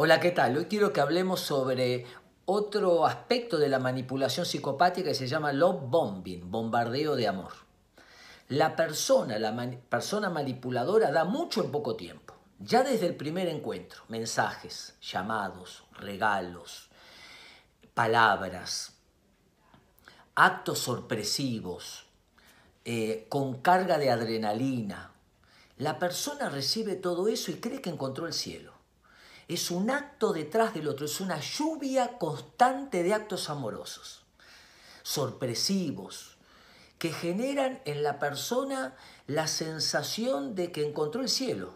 Hola, ¿qué tal? Hoy quiero que hablemos sobre otro aspecto de la manipulación psicopática que se llama love bombing, bombardeo de amor. La persona, la persona manipuladora da mucho en poco tiempo. Ya desde el primer encuentro, mensajes, llamados, regalos, palabras, actos sorpresivos, eh, con carga de adrenalina. La persona recibe todo eso y cree que encontró el cielo es un acto detrás del otro, es una lluvia constante de actos amorosos, sorpresivos, que generan en la persona la sensación de que encontró el cielo.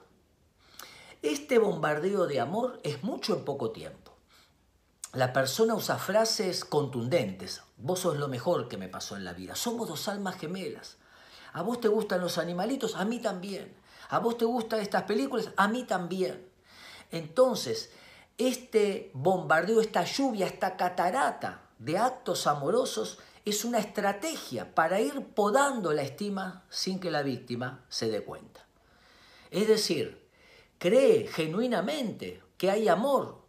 Este bombardeo de amor es mucho en poco tiempo. La persona usa frases contundentes. Vos sos lo mejor que me pasó en la vida. Somos dos almas gemelas. A vos te gustan los animalitos, a mí también. A vos te gustan estas películas, a mí también. Entonces, este bombardeo, esta lluvia, esta catarata de actos amorosos es una estrategia para ir podando la estima sin que la víctima se dé cuenta. Es decir, cree genuinamente que hay amor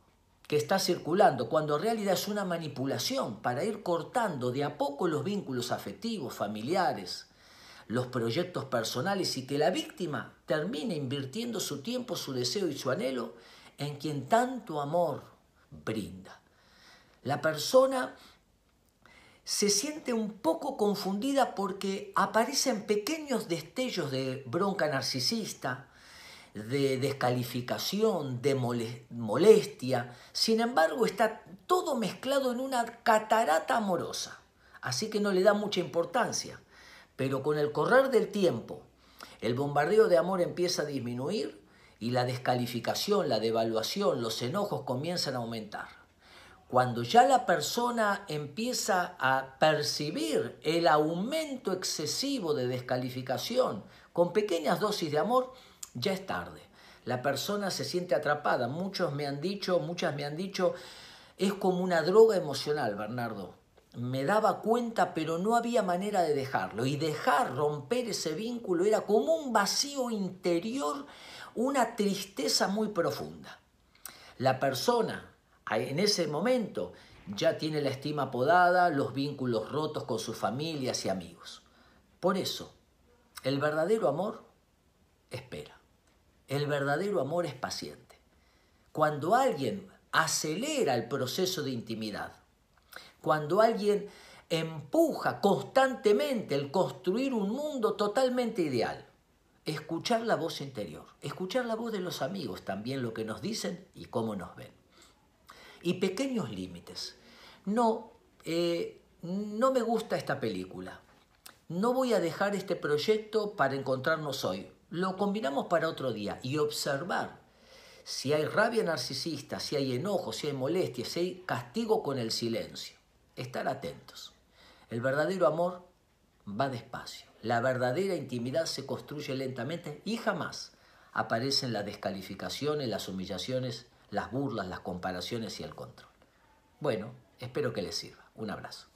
que está circulando, cuando en realidad es una manipulación para ir cortando de a poco los vínculos afectivos, familiares, los proyectos personales y que la víctima termine invirtiendo su tiempo, su deseo y su anhelo en quien tanto amor brinda. La persona se siente un poco confundida porque aparecen pequeños destellos de bronca narcisista, de descalificación, de molestia. Sin embargo, está todo mezclado en una catarata amorosa. Así que no le da mucha importancia. Pero con el correr del tiempo, el bombardeo de amor empieza a disminuir y la descalificación, la devaluación, los enojos comienzan a aumentar. Cuando ya la persona empieza a percibir el aumento excesivo de descalificación con pequeñas dosis de amor, ya es tarde. La persona se siente atrapada. Muchos me han dicho, muchas me han dicho, es como una droga emocional, Bernardo. Me daba cuenta, pero no había manera de dejarlo. Y dejar, romper ese vínculo, era como un vacío interior una tristeza muy profunda. La persona en ese momento ya tiene la estima podada, los vínculos rotos con sus familias y amigos. Por eso, el verdadero amor espera. El verdadero amor es paciente. Cuando alguien acelera el proceso de intimidad, cuando alguien empuja constantemente el construir un mundo totalmente ideal, escuchar la voz interior, escuchar la voz de los amigos también, lo que nos dicen y cómo nos ven. Y pequeños límites. No, eh, no me gusta esta película. No voy a dejar este proyecto para encontrarnos hoy. Lo combinamos para otro día y observar si hay rabia narcisista, si hay enojo, si hay molestia, si hay castigo con el silencio. Estar atentos. El verdadero amor va despacio. La verdadera intimidad se construye lentamente y jamás aparecen las descalificaciones, las humillaciones, las burlas, las comparaciones y el control. Bueno, espero que les sirva. Un abrazo.